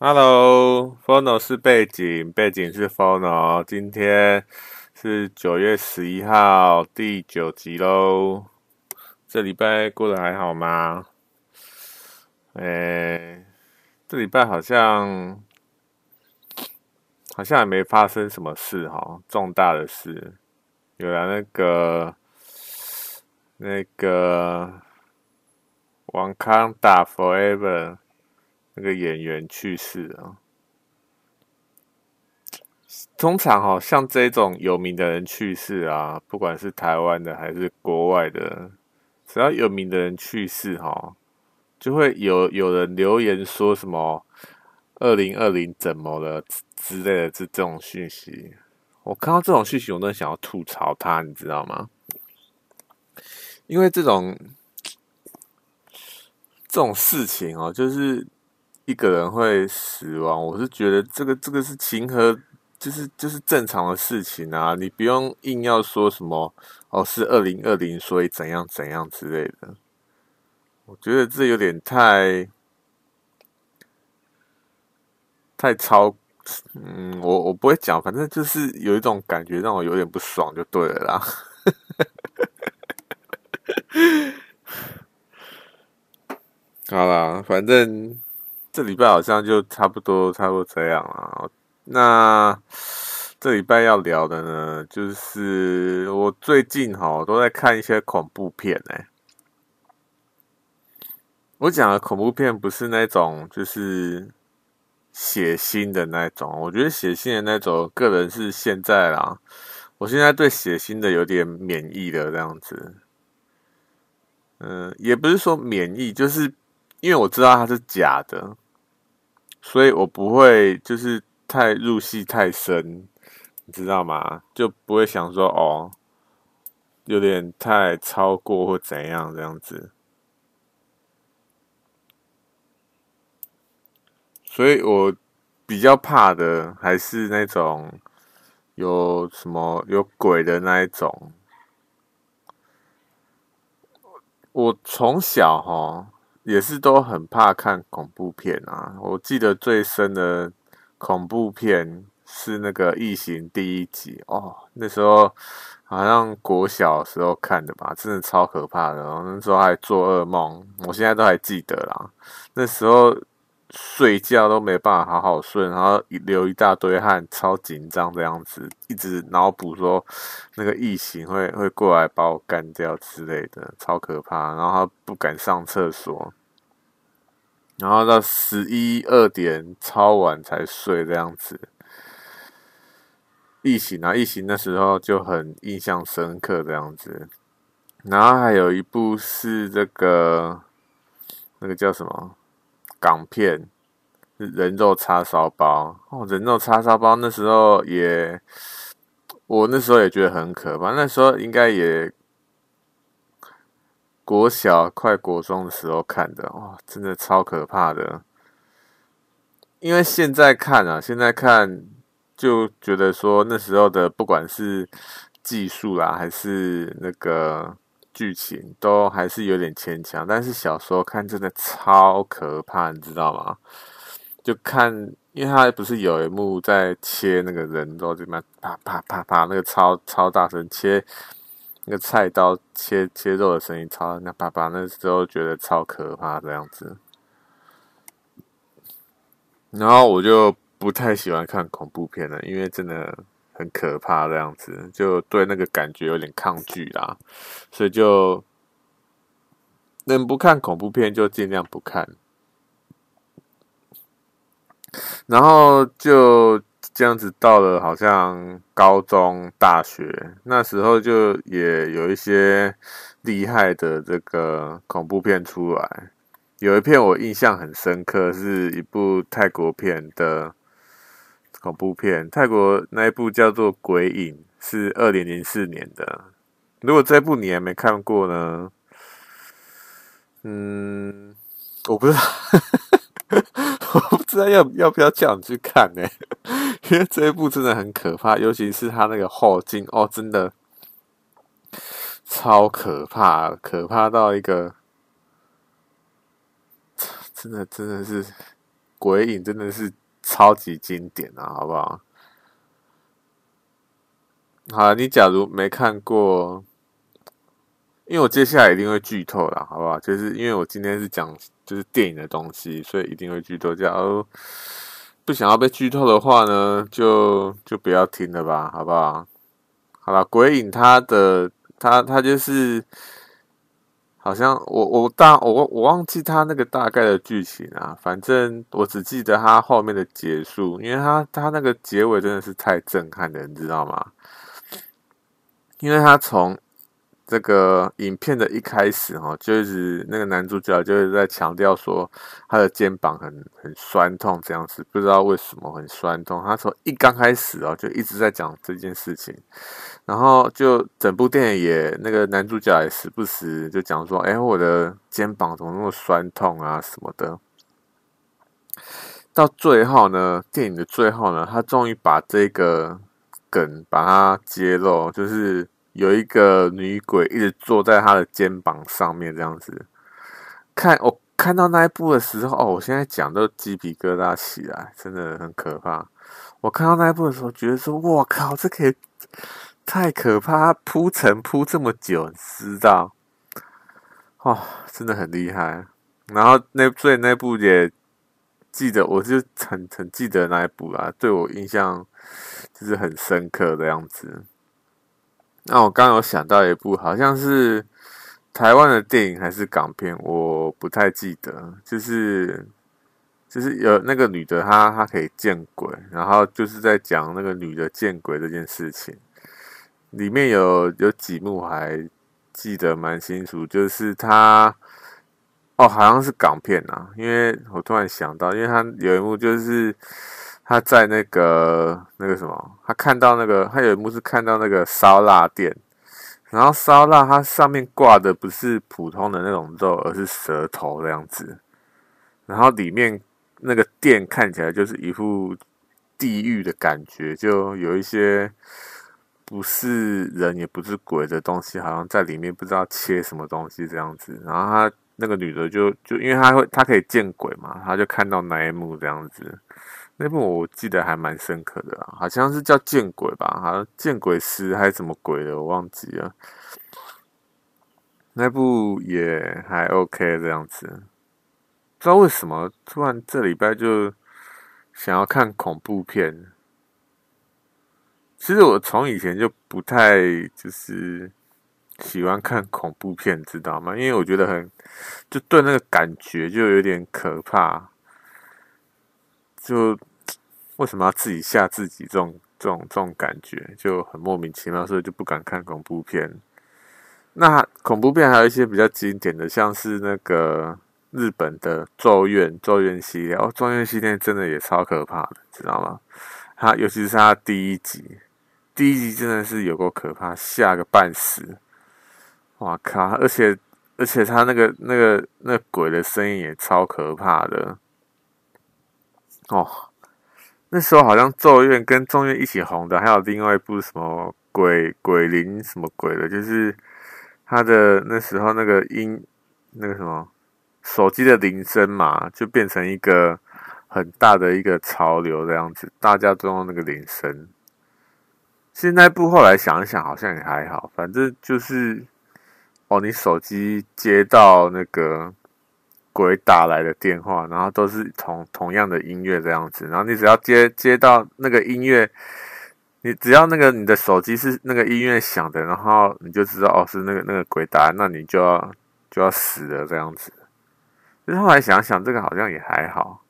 Hello，Fono 是背景，背景是 Fono。今天是九月十一号，第九集喽。这礼拜过得还好吗？诶，这礼拜好像好像也没发生什么事哈，重大的事。有了那个那个王康打 Forever。那个演员去世了。通常哈，像这种有名的人去世啊，不管是台湾的还是国外的，只要有名的人去世哈，就会有有人留言说什么“二零二零怎么了”之类的这这种讯息。我看到这种讯息，我都想要吐槽他，你知道吗？因为这种这种事情哦，就是。一个人会死亡，我是觉得这个这个是情和，就是就是正常的事情啊，你不用硬要说什么哦，是二零二零，所以怎样怎样之类的。我觉得这有点太太超，嗯，我我不会讲，反正就是有一种感觉让我有点不爽，就对了啦。好啦，反正。这礼拜好像就差不多，差不多这样了。那这礼拜要聊的呢，就是我最近哈都在看一些恐怖片哎。我讲的恐怖片不是那种就是血腥的那种，我觉得血腥的那种，个人是现在啦，我现在对血腥的有点免疫的这样子。嗯，也不是说免疫，就是因为我知道它是假的。所以我不会就是太入戏太深，你知道吗？就不会想说哦，有点太超过或怎样这样子。所以我比较怕的还是那种有什么有鬼的那一种。我从小哈。也是都很怕看恐怖片啊！我记得最深的恐怖片是那个《异形》第一集哦，那时候好像国小时候看的吧，真的超可怕的哦。那时候还做噩梦，我现在都还记得啦。那时候睡觉都没办法好好睡，然后流一大堆汗，超紧张这样子，一直脑补说那个异形会会过来把我干掉之类的，超可怕。然后他不敢上厕所。然后到十一二点超晚才睡这样子，异形啊，异形那时候就很印象深刻这样子。然后还有一部是这个那个叫什么港片，人肉叉烧包哦，人肉叉烧包那时候也，我那时候也觉得很可怕，那时候应该也。国小快国中的时候看的，哇，真的超可怕的。因为现在看啊，现在看就觉得说那时候的不管是技术啦，还是那个剧情，都还是有点牵强。但是小时候看真的超可怕，你知道吗？就看，因为他不是有一幕在切那个人肉，就那啪啪啪啪，那个超超大声切。那个菜刀切切肉的声音超，那啪啪那时候觉得超可怕这样子，然后我就不太喜欢看恐怖片了，因为真的很可怕这样子，就对那个感觉有点抗拒啦，所以就能不看恐怖片就尽量不看，然后就。这样子到了好像高中、大学那时候，就也有一些厉害的这个恐怖片出来。有一片我印象很深刻，是一部泰国片的恐怖片。泰国那一部叫做《鬼影》，是二零零四年的。如果这部你还没看过呢，嗯，我不知道。我不知道要要不要叫你去看呢？因为这一部真的很可怕，尤其是他那个后劲哦，真的超可怕，可怕到一个，真的真的是鬼影真的是超级经典啊，好不好？好，你假如没看过，因为我接下来一定会剧透啦，好不好？就是因为我今天是讲就是电影的东西，所以一定会剧透。假如不想要被剧透的话呢，就就不要听了吧，好不好？好了，鬼影它的它它就是。好像我我大我我忘记他那个大概的剧情啊，反正我只记得他后面的结束，因为他他那个结尾真的是太震撼了，你知道吗？因为他从。这个影片的一开始哈，就是那个男主角就是在强调说他的肩膀很很酸痛这样子，不知道为什么很酸痛。他从一刚开始哦，就一直在讲这件事情，然后就整部电影也那个男主角也时不时就讲说，哎，我的肩膀怎么那么酸痛啊什么的。到最后呢，电影的最后呢，他终于把这个梗把它揭露，就是。有一个女鬼一直坐在他的肩膀上面，这样子。看我看到那一部的时候，哦，我现在讲都鸡皮疙瘩起来，真的很可怕。我看到那一部的时候，觉得说，我靠，这可以太可怕，铺陈铺这么久，你知道？哦，真的很厉害。然后那所以那部也记得，我就很很记得那一部啦，对我印象就是很深刻的样子。那我刚有想到一部，好像是台湾的电影还是港片，我不太记得。就是就是有那个女的，她她可以见鬼，然后就是在讲那个女的见鬼这件事情。里面有有几幕还记得蛮清楚，就是她哦，好像是港片啊，因为我突然想到，因为她有一幕就是。他在那个那个什么，他看到那个，他有一幕是看到那个烧腊店，然后烧腊它上面挂的不是普通的那种肉，而是舌头这样子，然后里面那个店看起来就是一副地狱的感觉，就有一些不是人也不是鬼的东西，好像在里面不知道切什么东西这样子，然后他那个女的就就因为她会她可以见鬼嘛，她就看到那一幕这样子。那部我记得还蛮深刻的，好像是叫《见鬼》吧，好像《见鬼师》还是什么鬼的，我忘记了。那部也还 OK 这样子，不知道为什么突然这礼拜就想要看恐怖片。其实我从以前就不太就是喜欢看恐怖片，知道吗？因为我觉得很就对那个感觉就有点可怕，就。为什么要自己吓自己？这种这种这种感觉就很莫名其妙，所以就不敢看恐怖片。那恐怖片还有一些比较经典的，像是那个日本的《咒怨》《咒怨》系列哦，《咒怨》系列真的也超可怕的，知道吗？它尤其是它第一集，第一集真的是有够可怕，吓个半死。哇靠！而且而且它那个那个那鬼的声音也超可怕的哦。那时候好像《咒怨》跟《咒怨》一起红的，还有另外一部什么鬼鬼灵什么鬼的，就是他的那时候那个音那个什么手机的铃声嘛，就变成一个很大的一个潮流这样子，大家都用那个铃声。其实那部后来想一想，好像也还好，反正就是哦，你手机接到那个。鬼打来的电话，然后都是同同样的音乐这样子，然后你只要接接到那个音乐，你只要那个你的手机是那个音乐响的，然后你就知道哦是那个那个鬼打，那你就要就要死了这样子。其实后来想想，这个好像也还好，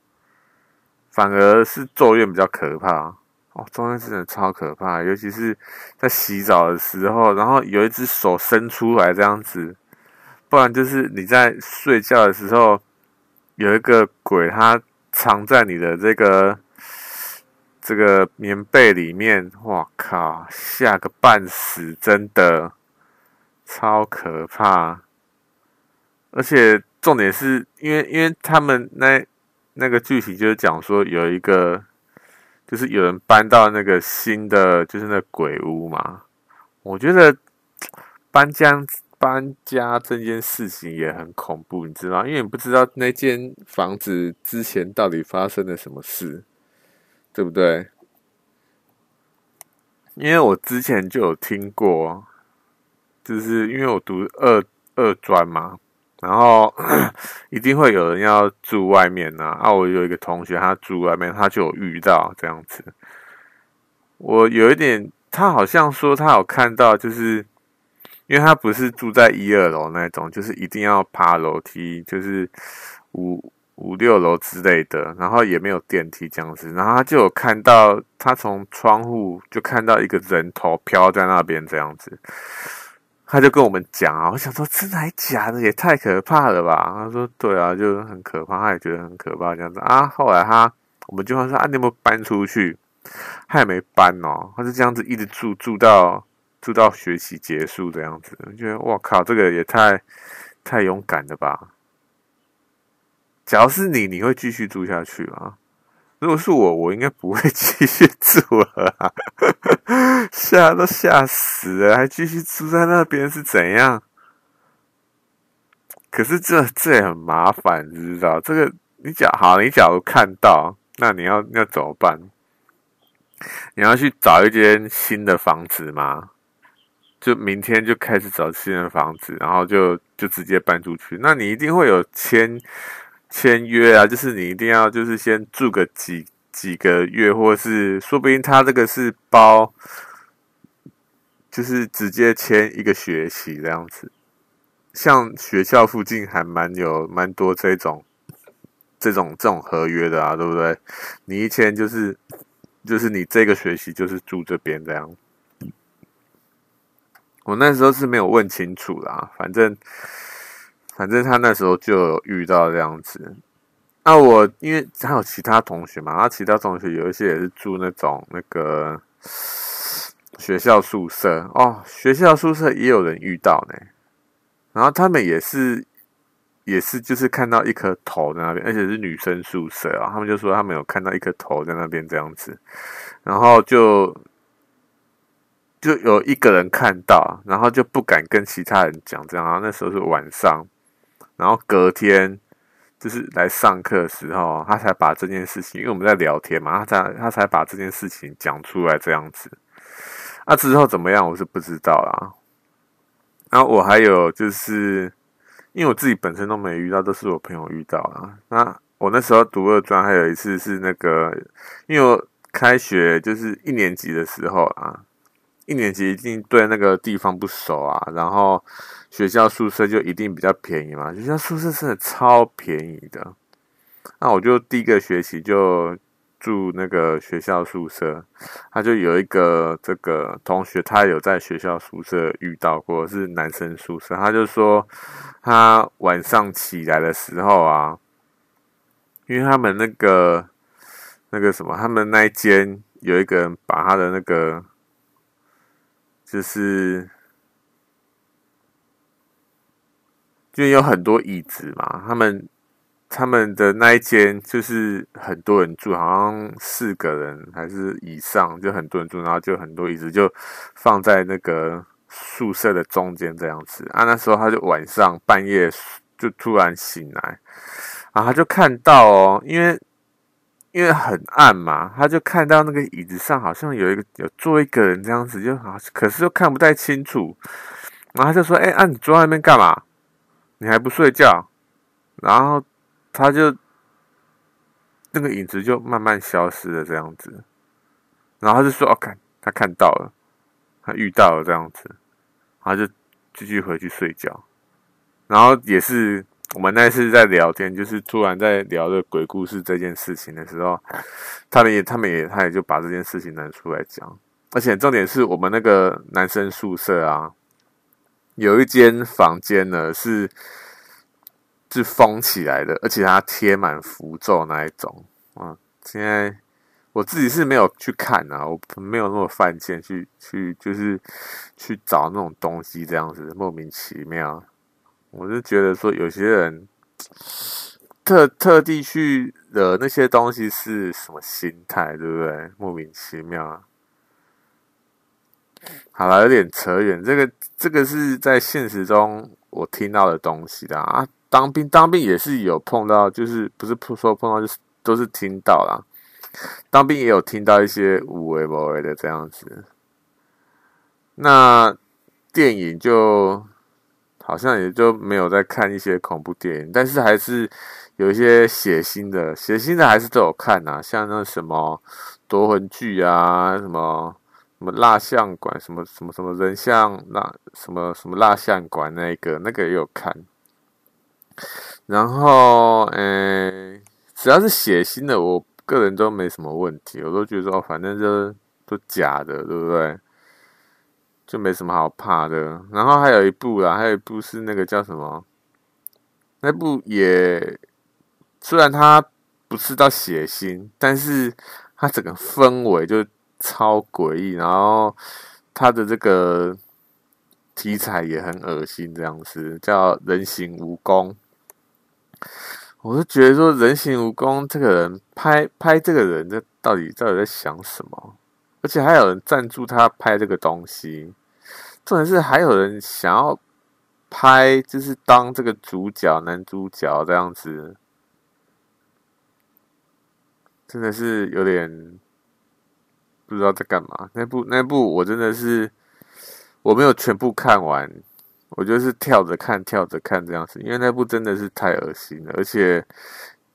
反而是咒怨比较可怕哦，咒怨真的超可怕，尤其是在洗澡的时候，然后有一只手伸出来这样子。不然就是你在睡觉的时候，有一个鬼，它藏在你的这个这个棉被里面，哇靠，吓个半死，真的超可怕。而且重点是因为，因为他们那那个剧情就是讲说，有一个就是有人搬到那个新的就是那鬼屋嘛，我觉得搬家。搬家这件事情也很恐怖，你知道？因为你不知道那间房子之前到底发生了什么事，对不对？因为我之前就有听过，就是因为我读二二专嘛，然后 一定会有人要住外面呐。啊，我有一个同学，他住外面，他就有遇到这样子。我有一点，他好像说他有看到，就是因为他不是住在一二楼那种，就是一定要爬楼梯，就是五。五六楼之类的，然后也没有电梯这样子，然后他就有看到，他从窗户就看到一个人头飘在那边这样子，他就跟我们讲啊，我想说真的还假的，也太可怕了吧？他说对啊，就是很可怕，他也觉得很可怕这样子啊。后来他我们就说啊，你有没有搬出去？他也没搬哦，他就这样子一直住住到住到学习结束这样子，我觉得我靠，这个也太太勇敢了吧？假如是你，你会继续住下去吗？如果是我，我应该不会继续住了啊。吓都吓死了，还继续住在那边是怎样？可是这这也很麻烦，你知道？这个你假好，你假如看到，那你要要怎么办？你要去找一间新的房子吗？就明天就开始找新的房子，然后就就直接搬出去？那你一定会有签。签约啊，就是你一定要就是先住个几几个月，或是说不定他这个是包，就是直接签一个学期这样子。像学校附近还蛮有蛮多这种这种这种合约的啊，对不对？你一签就是就是你这个学期就是住这边这样。我那时候是没有问清楚啦，反正。反正他那时候就有遇到这样子，那我因为还有其他同学嘛，然后其他同学有一些也是住那种那个学校宿舍哦，学校宿舍也有人遇到呢，然后他们也是也是就是看到一颗头在那边，而且是女生宿舍啊，他们就说他们有看到一颗头在那边这样子，然后就就有一个人看到，然后就不敢跟其他人讲这样，然后那时候是晚上。然后隔天就是来上课的时候，他才把这件事情，因为我们在聊天嘛，他才他才把这件事情讲出来这样子。那、啊、之后怎么样，我是不知道啦。然后我还有就是，因为我自己本身都没遇到，都是我朋友遇到啦。那我那时候读二专，还有一次是那个，因为我开学就是一年级的时候啊。一年级一定对那个地方不熟啊，然后学校宿舍就一定比较便宜嘛。学校宿舍真的超便宜的，那我就第一个学期就住那个学校宿舍。他就有一个这个同学，他有在学校宿舍遇到过，是男生宿舍。他就说他晚上起来的时候啊，因为他们那个那个什么，他们那一间有一个人把他的那个。就是，就有很多椅子嘛。他们他们的那一间就是很多人住，好像四个人还是以上，就很多人住，然后就很多椅子就放在那个宿舍的中间这样子。啊，那时候他就晚上半夜就突然醒来，然后他就看到哦，因为。因为很暗嘛，他就看到那个椅子上好像有一个有坐一个人这样子，就好，可是又看不太清楚。然后他就说：“哎，啊，你坐在那边干嘛？你还不睡觉？”然后他就那个影子就慢慢消失了，这样子。然后他就说：“哦，看他看到了，他遇到了这样子。”然后就继续回去睡觉。然后也是。我们那次在聊天，就是突然在聊这鬼故事这件事情的时候，他们也，他们也，他也就把这件事情拿出来讲。而且重点是我们那个男生宿舍啊，有一间房间呢是是封起来的，而且它贴满符咒那一种。啊，现在我自己是没有去看啊，我没有那么犯贱去去就是去找那种东西，这样子莫名其妙。我就觉得说，有些人特特地去惹那些东西是什么心态，对不对？莫名其妙啊。好了，有点扯远。这个这个是在现实中我听到的东西啦啊。当兵当兵也是有碰到，就是不是说碰到，就是都是听到啦。当兵也有听到一些有的没的的这样子。那电影就好像也就没有在看一些恐怖电影，但是还是有一些血腥的，血腥的还是都有看呐，像那什么夺魂剧啊，什么。什么蜡像馆，什么什么什么人像那什么什么蜡像馆那一个那个也有看，然后诶，只要是血腥的，我个人都没什么问题，我都觉得说，反正就是都假的，对不对？就没什么好怕的。然后还有一部啦，还有一部是那个叫什么？那部也虽然它不是到血腥，但是它整个氛围就。超诡异，然后他的这个题材也很恶心，这样子叫人形蜈蚣。我就觉得说，人形蜈蚣这个人拍拍这个人，这到底到底在想什么？而且还有人赞助他拍这个东西，重点是还有人想要拍，就是当这个主角男主角这样子，真的是有点。不知道在干嘛，那部那部我真的是我没有全部看完，我就是跳着看跳着看这样子，因为那部真的是太恶心了，而且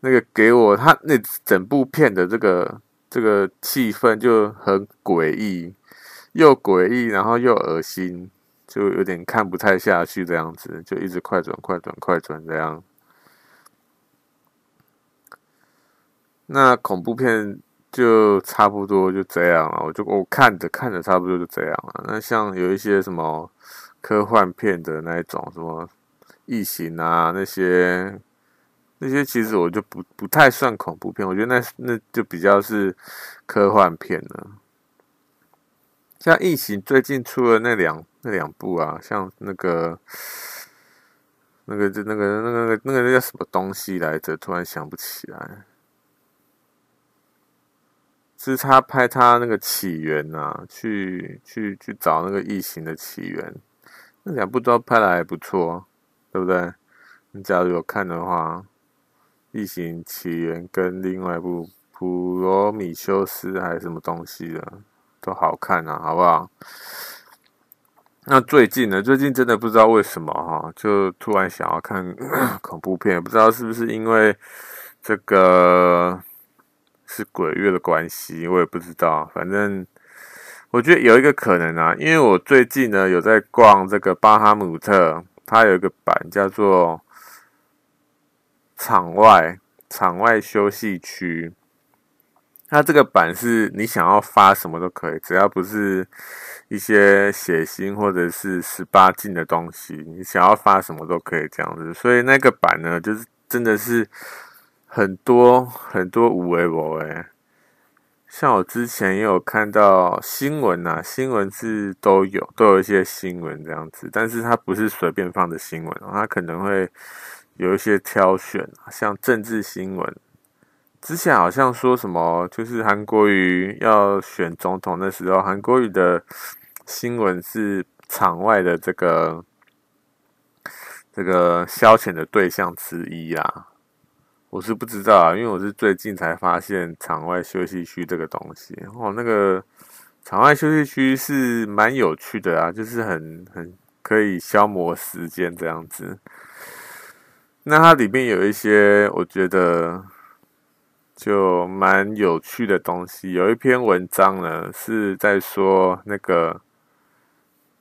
那个给我他那整部片的这个这个气氛就很诡异，又诡异然后又恶心，就有点看不太下去这样子，就一直快转快转快转这样。那恐怖片。就差不多就这样了，我就我看着看着差不多就这样了。那像有一些什么科幻片的那种，什么异形啊那些，那些其实我就不不太算恐怖片，我觉得那那就比较是科幻片了。像异形最近出了那两那两部啊，像那个那个就那个那个那个那个叫什么东西来着？突然想不起来。是他拍他那个起源啊，去去去找那个异形的起源，那两部都拍的还不错，对不对？你假如有看的话，《异形起源》跟另外一部《普罗米修斯》还是什么东西的，都好看啊，好不好？那最近呢？最近真的不知道为什么哈，就突然想要看 恐怖片，不知道是不是因为这个。是鬼月的关系，我也不知道。反正我觉得有一个可能啊，因为我最近呢有在逛这个巴哈姆特，它有一个版叫做场外场外休息区。它这个版是你想要发什么都可以，只要不是一些血腥或者是十八禁的东西，你想要发什么都可以这样子。所以那个版呢，就是真的是。很多很多无为博诶，像我之前也有看到新闻呐、啊，新闻是都有都有一些新闻这样子，但是它不是随便放的新闻，它可能会有一些挑选，像政治新闻。之前好像说什么，就是韩国瑜要选总统的时候，韩国瑜的新闻是场外的这个这个消遣的对象之一啊。我是不知道啊，因为我是最近才发现场外休息区这个东西哦。那个场外休息区是蛮有趣的啊，就是很很可以消磨时间这样子。那它里面有一些我觉得就蛮有趣的东西。有一篇文章呢是在说那个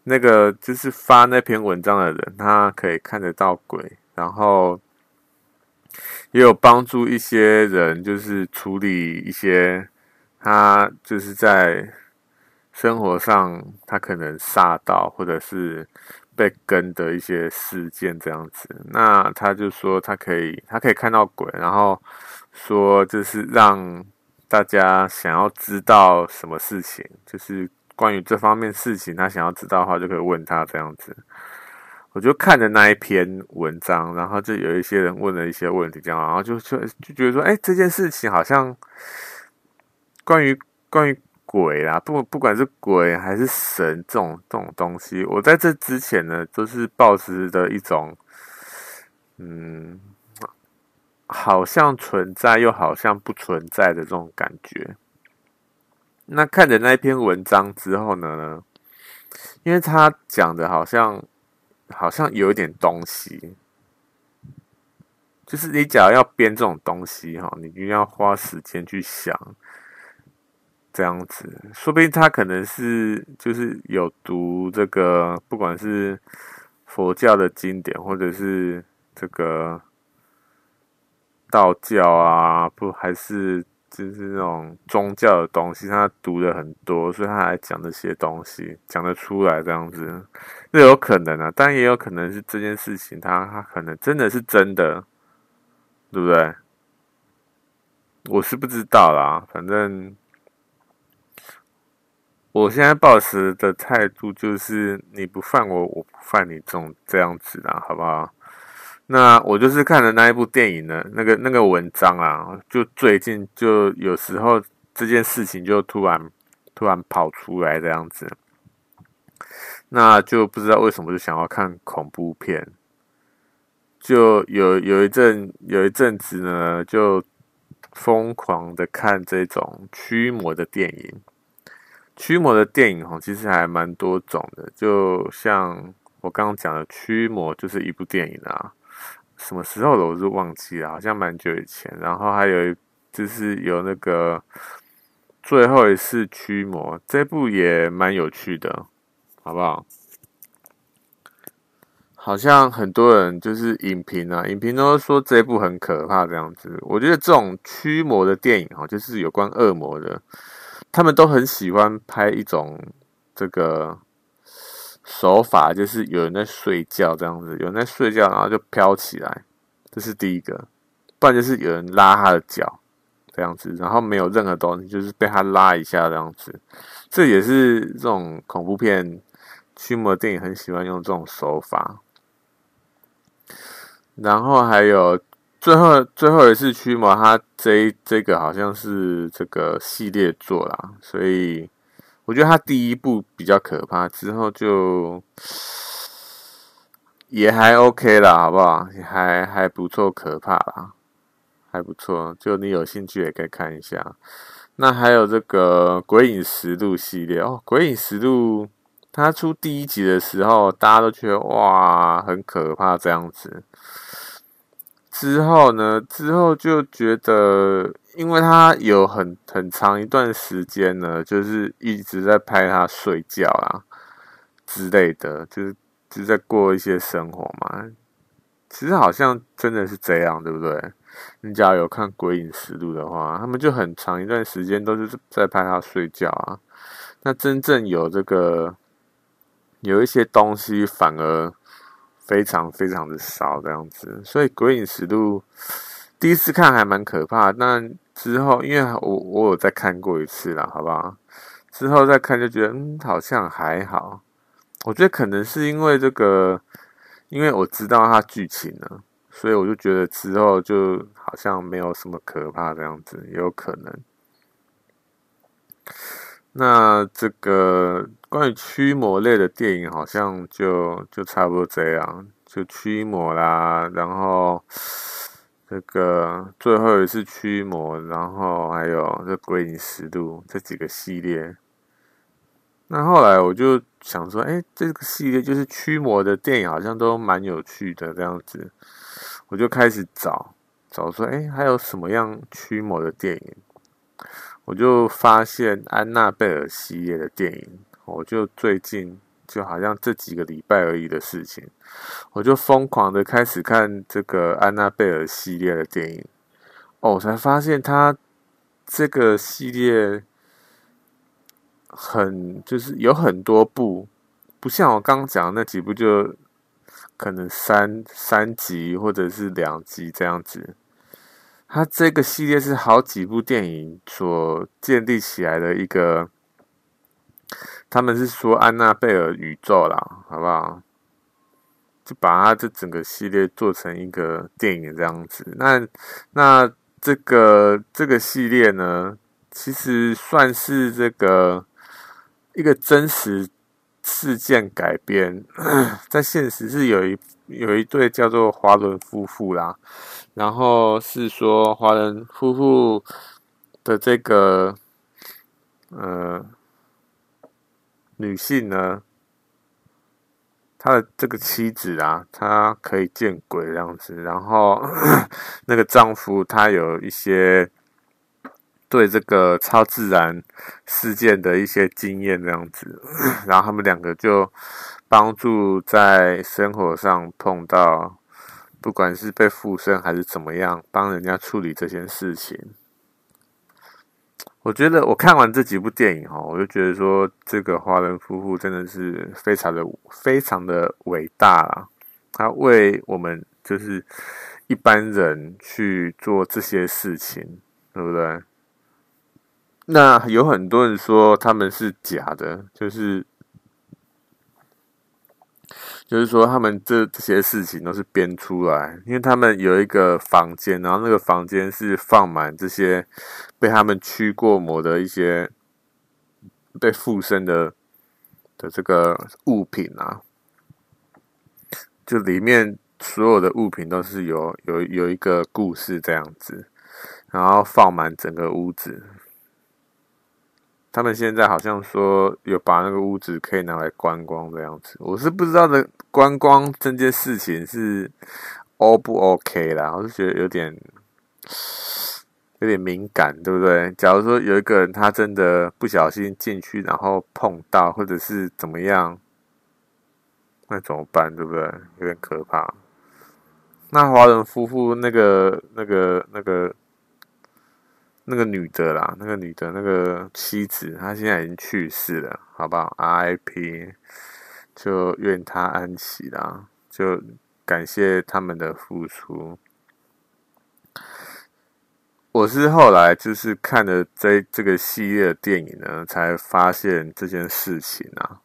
那个就是发那篇文章的人，他可以看得到鬼，然后。也有帮助一些人，就是处理一些他就是在生活上他可能煞到或者是被跟的一些事件这样子。那他就说他可以，他可以看到鬼，然后说就是让大家想要知道什么事情，就是关于这方面事情，他想要知道的话就可以问他这样子。我就看着那一篇文章，然后就有一些人问了一些问题，这样，然后就就就觉得说，哎，这件事情好像关于关于鬼啦，不不管是鬼还是神这种这种东西，我在这之前呢，都是抱持的一种，嗯，好像存在又好像不存在的这种感觉。那看着那篇文章之后呢，因为他讲的好像好像有一点东西，就是你假如要编这种东西哈，你一定要花时间去想。这样子，说不定他可能是就是有读这个，不管是佛教的经典，或者是这个道教啊，不还是就是那种宗教的东西，他读的很多，所以他还讲这些东西，讲得出来这样子，那有可能啊，但也有可能是这件事情，他他可能真的是真的，对不对？我是不知道啦，反正。我现在抱持的态度就是你不犯我，我不犯你，这种这样子啦，好不好？那我就是看了那一部电影呢那个那个文章啊，就最近就有时候这件事情就突然突然跑出来这样子，那就不知道为什么就想要看恐怖片，就有有一阵有一阵子呢，就疯狂的看这种驱魔的电影。驱魔的电影哈，其实还蛮多种的。就像我刚刚讲的，驱魔就是一部电影啊。什么时候的我是忘记了，好像蛮久以前。然后还有就是有那个最后一次驱魔，这部也蛮有趣的，好不好？好像很多人就是影评啊，影评都说这部很可怕这样子。我觉得这种驱魔的电影哈，就是有关恶魔的。他们都很喜欢拍一种这个手法，就是有人在睡觉这样子，有人在睡觉，然后就飘起来，这是第一个。不然就是有人拉他的脚这样子，然后没有任何东西，就是被他拉一下这样子。这也是这种恐怖片驱魔电影很喜欢用这种手法。然后还有。最后最后一次驱魔，它这这个好像是这个系列作啦，所以我觉得它第一部比较可怕，之后就也还 OK 啦，好不好？也还还不错，可怕啦，还不错。就你有兴趣也可以看一下。那还有这个《鬼影实录》系列哦，《鬼影实录》它出第一集的时候，大家都觉得哇，很可怕这样子。之后呢？之后就觉得，因为他有很很长一段时间呢，就是一直在拍他睡觉啊之类的，就是就在过一些生活嘛。其实好像真的是这样，对不对？你只要有看《鬼影实录》的话，他们就很长一段时间都是在拍他睡觉啊。那真正有这个有一些东西，反而。非常非常的少这样子，所以《鬼影实录》第一次看还蛮可怕。那之后，因为我我有再看过一次了，好不好？之后再看就觉得，嗯，好像还好。我觉得可能是因为这个，因为我知道它剧情了，所以我就觉得之后就好像没有什么可怕这样子，也有可能。那这个关于驱魔类的电影，好像就就差不多这样，就驱魔啦，然后这个最后一次驱魔，然后还有这《鬼影实录》这几个系列。那后来我就想说，哎，这个系列就是驱魔的电影，好像都蛮有趣的这样子，我就开始找找说，哎，还有什么样驱魔的电影？我就发现安娜贝尔系列的电影，我就最近就好像这几个礼拜而已的事情，我就疯狂的开始看这个安娜贝尔系列的电影。哦，我才发现它这个系列很就是有很多部，不像我刚刚讲的那几部，就可能三三集或者是两集这样子。它这个系列是好几部电影所建立起来的一个，他们是说安娜贝尔宇宙啦，好不好？就把它这整个系列做成一个电影这样子。那那这个这个系列呢，其实算是这个一个真实事件改编，在现实是有一有一对叫做华伦夫妇啦，然后是说华人夫妇的这个呃女性呢。她的这个妻子啊，她可以见鬼这样子，然后 那个丈夫他有一些对这个超自然事件的一些经验这样子，然后他们两个就帮助在生活上碰到，不管是被附身还是怎么样，帮人家处理这件事情。我觉得我看完这几部电影哦，我就觉得说这个华伦夫妇真的是非常的非常的伟大啦。他为我们就是一般人去做这些事情，对不对？那有很多人说他们是假的，就是。就是说，他们这这些事情都是编出来，因为他们有一个房间，然后那个房间是放满这些被他们驱过魔的一些被附身的的这个物品啊，就里面所有的物品都是有有有一个故事这样子，然后放满整个屋子。他们现在好像说有把那个屋子可以拿来观光这样子，我是不知道的。观光这件事情是 O 不 OK 啦？我是觉得有点有点敏感，对不对？假如说有一个人他真的不小心进去，然后碰到或者是怎么样，那怎么办？对不对？有点可怕。那华人夫妇那个那个那个那个女的啦，那个女的那个妻子，她现在已经去世了，好不好？I P，。就愿她安息啦，就感谢他们的付出。我是后来就是看了这这个系列的电影呢，才发现这件事情啊。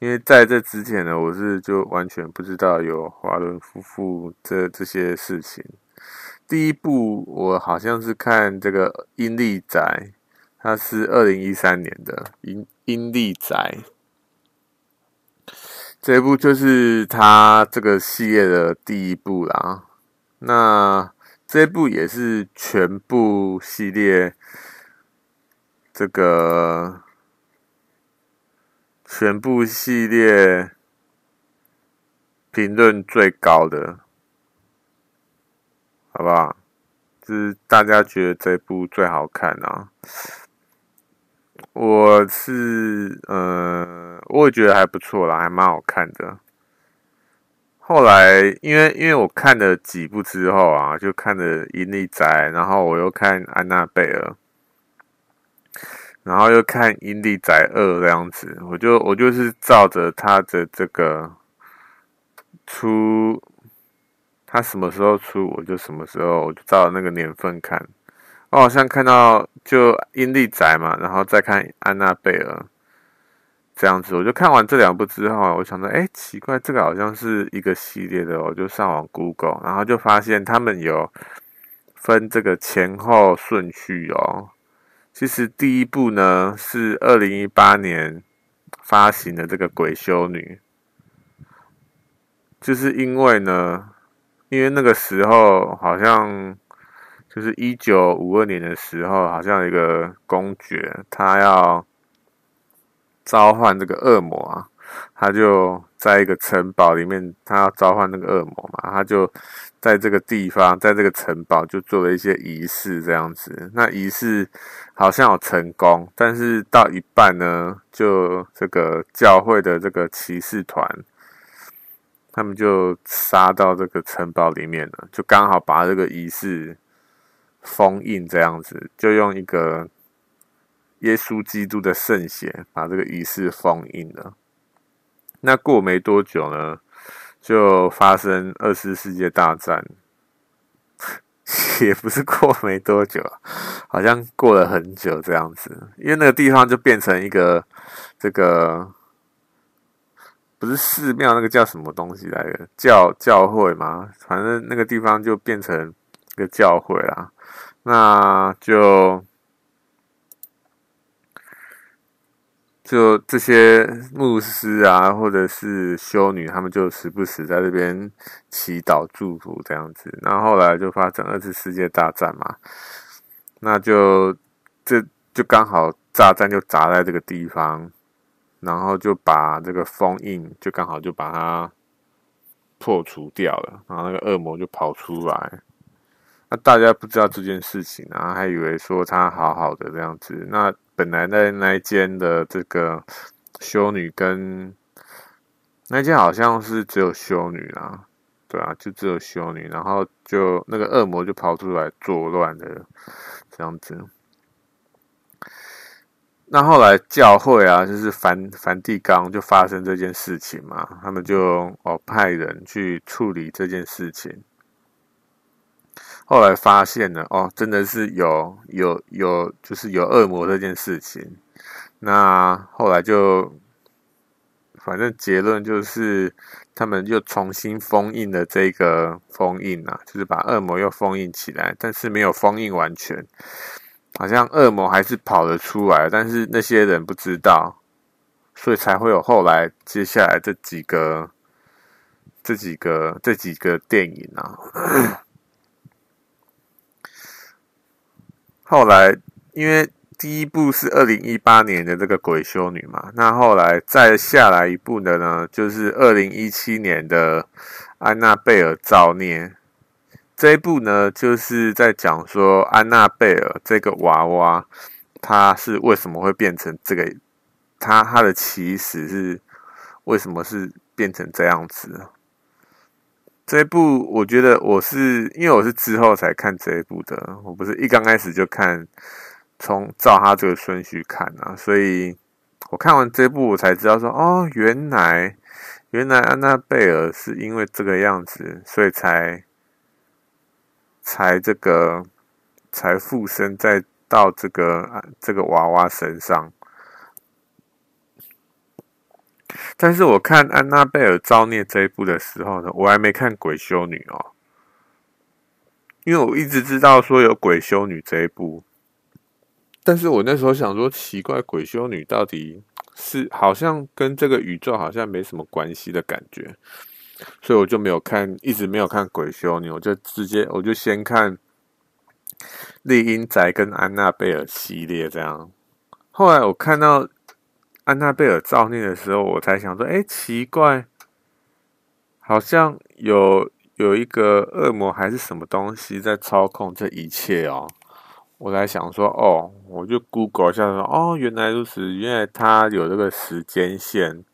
因为在这之前呢，我是就完全不知道有华伦夫妇这这些事情。第一部我好像是看这个《阴历宅》，它是二零一三年的《阴阴历宅》。这一部就是他这个系列的第一部啦。那这一部也是全部系列这个全部系列评论最高的，好不好？就是大家觉得这部最好看啊。我是呃，我也觉得还不错啦，还蛮好看的。后来，因为因为我看了几部之后啊，就看了《阴历宅》，然后我又看《安娜贝尔》，然后又看《阴历宅二》这样子，我就我就是照着他的这个出，他什么时候出，我就什么时候，我就照那个年份看。我好像看到就阴力宅嘛，然后再看安娜贝尔这样子，我就看完这两部之后，我想说，哎，奇怪，这个好像是一个系列的，我就上网 Google，然后就发现他们有分这个前后顺序哦。其实第一部呢是二零一八年发行的这个鬼修女，就是因为呢，因为那个时候好像。就是一九五二年的时候，好像一个公爵，他要召唤这个恶魔啊，他就在一个城堡里面，他要召唤那个恶魔嘛，他就在这个地方，在这个城堡就做了一些仪式这样子。那仪式好像有成功，但是到一半呢，就这个教会的这个骑士团，他们就杀到这个城堡里面了，就刚好把这个仪式。封印这样子，就用一个耶稣基督的圣血把这个仪式封印了。那过没多久呢，就发生二次世界大战，也不是过没多久，好像过了很久这样子。因为那个地方就变成一个这个不是寺庙，那个叫什么东西来着？教教会嘛，反正那个地方就变成一个教会啦。那就就这些牧师啊，或者是修女，他们就时不时在这边祈祷祝福这样子。然后后来就发生二次世界大战嘛，那就这就刚好炸弹就砸在这个地方，然后就把这个封印就刚好就把它破除掉了，然后那个恶魔就跑出来。那大家不知道这件事情啊，还以为说他好好的这样子。那本来在那一间的这个修女跟那间好像是只有修女啦，对啊，就只有修女。然后就那个恶魔就跑出来作乱的这样子。那后来教会啊，就是梵梵蒂冈就发生这件事情嘛，他们就哦派人去处理这件事情。后来发现了哦，真的是有有有，就是有恶魔这件事情。那后来就，反正结论就是，他们又重新封印了这个封印啊，就是把恶魔又封印起来，但是没有封印完全，好像恶魔还是跑了出来，但是那些人不知道，所以才会有后来接下来这几个、这几个、这几个电影啊。后来，因为第一部是二零一八年的这个鬼修女嘛，那后来再下来一部的呢，就是二零一七年的安娜贝尔造孽。这一部呢，就是在讲说安娜贝尔这个娃娃，它是为什么会变成这个？它它的起始是为什么是变成这样子？这一部我觉得我是因为我是之后才看这一部的，我不是一刚开始就看，从照他这个顺序看啊，所以我看完这一部我才知道说，哦，原来原来安娜贝尔是因为这个样子，所以才才这个才附身在到这个这个娃娃身上。但是我看《安娜贝尔造孽》这一部的时候呢，我还没看《鬼修女》哦，因为我一直知道说有《鬼修女》这一部，但是我那时候想说奇怪，《鬼修女》到底是好像跟这个宇宙好像没什么关系的感觉，所以我就没有看，一直没有看《鬼修女》，我就直接我就先看《丽英宅》跟《安娜贝尔》系列这样，后来我看到。安娜贝尔造孽的时候，我才想说，哎，奇怪，好像有有一个恶魔还是什么东西在操控这一切哦。我才想说，哦，我就 Google 一下说，哦，原来如此，原来他有这个时间线，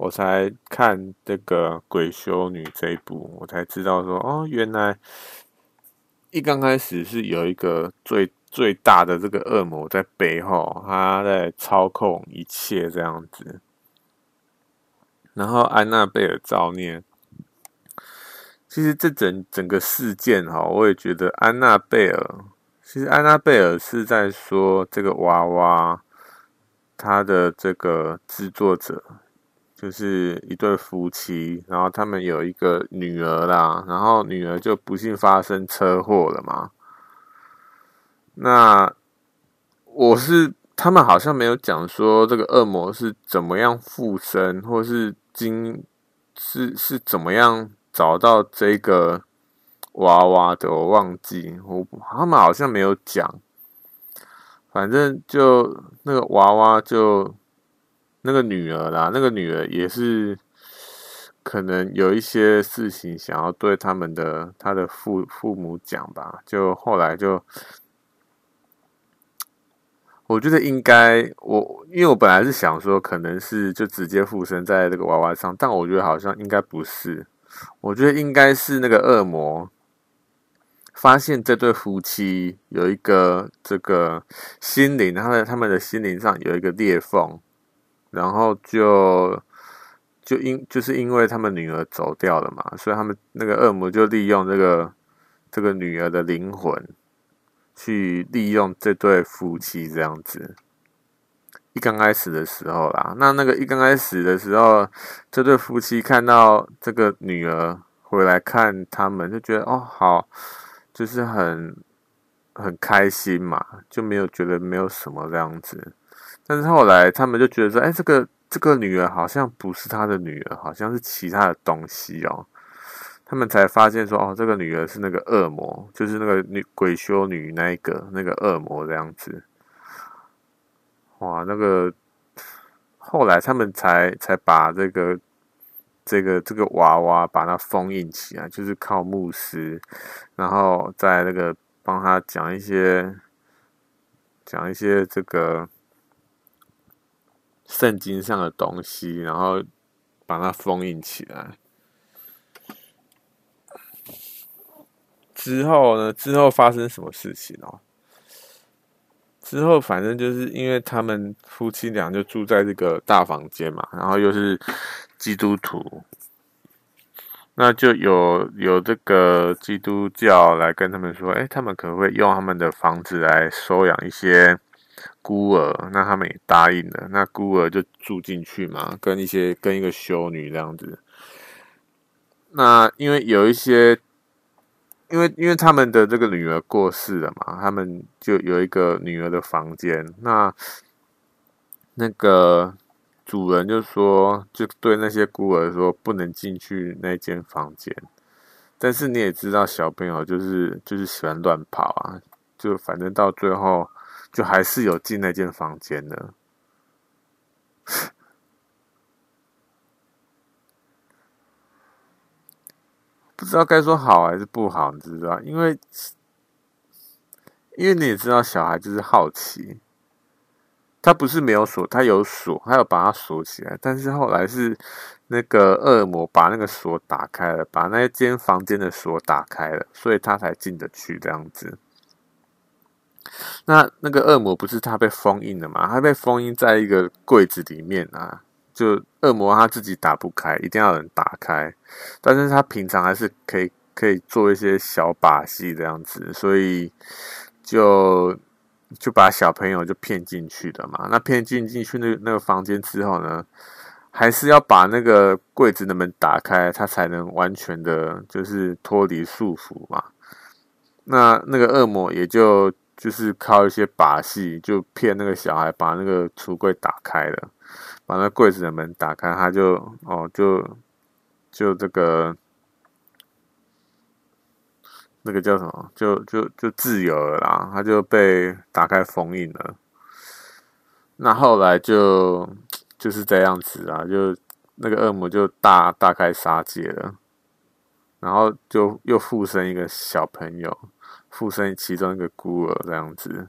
我才看这个鬼修女这一部，我才知道说，哦，原来一刚开始是有一个最。最大的这个恶魔在背后，他在操控一切这样子。然后安娜贝尔造孽，其实这整整个事件哈，我也觉得安娜贝尔，其实安娜贝尔是在说这个娃娃，他的这个制作者就是一对夫妻，然后他们有一个女儿啦，然后女儿就不幸发生车祸了嘛。那我是他们好像没有讲说这个恶魔是怎么样附身，或是经是是怎么样找到这个娃娃的，我忘记我他们好像没有讲。反正就那个娃娃就那个女儿啦，那个女儿也是可能有一些事情想要对他们的他的父父母讲吧，就后来就。我觉得应该，我因为我本来是想说，可能是就直接附身在这个娃娃上，但我觉得好像应该不是。我觉得应该是那个恶魔发现这对夫妻有一个这个心灵，他的他们的心灵上有一个裂缝，然后就就因就是因为他们女儿走掉了嘛，所以他们那个恶魔就利用这个这个女儿的灵魂。去利用这对夫妻这样子，一刚开始的时候啦，那那个一刚开始的时候，这对夫妻看到这个女儿回来看他们，就觉得哦好，就是很很开心嘛，就没有觉得没有什么这样子。但是后来他们就觉得说，哎，这个这个女儿好像不是他的女儿，好像是其他的东西哦。他们才发现说，哦，这个女儿是那个恶魔，就是那个女鬼修女那一个那个恶魔这样子。哇，那个后来他们才才把这个这个这个娃娃把它封印起来，就是靠牧师，然后在那个帮他讲一些讲一些这个圣经上的东西，然后把它封印起来。之后呢？之后发生什么事情哦？之后反正就是因为他们夫妻俩就住在这个大房间嘛，然后又是基督徒，那就有有这个基督教来跟他们说，哎，他们可不可以用他们的房子来收养一些孤儿？那他们也答应了，那孤儿就住进去嘛，跟一些跟一个修女这样子。那因为有一些。因为因为他们的这个女儿过世了嘛，他们就有一个女儿的房间。那那个主人就说，就对那些孤儿说，不能进去那间房间。但是你也知道，小朋友就是就是喜欢乱跑啊，就反正到最后就还是有进那间房间的。不知道该说好还是不好，你知道？因为，因为你也知道，小孩就是好奇，他不是没有锁，他有锁，他要把它锁起来。但是后来是那个恶魔把那个锁打开了，把那间房间的锁打开了，所以他才进得去这样子。那那个恶魔不是他被封印了吗？他被封印在一个柜子里面啊。就恶魔他自己打不开，一定要人打开。但是他平常还是可以可以做一些小把戏这样子，所以就就把小朋友就骗进去的嘛。那骗进进去那那个房间之后呢，还是要把那个柜子的门打开，他才能完全的，就是脱离束缚嘛。那那个恶魔也就就是靠一些把戏，就骗那个小孩把那个橱柜打开了。把那柜子的门打开，他就哦，就就这个那个叫什么，就就就自由了啦。他就被打开封印了。那后来就就是这样子啊，就那个恶魔就大大开杀戒了，然后就又附身一个小朋友，附身其中一个孤儿这样子。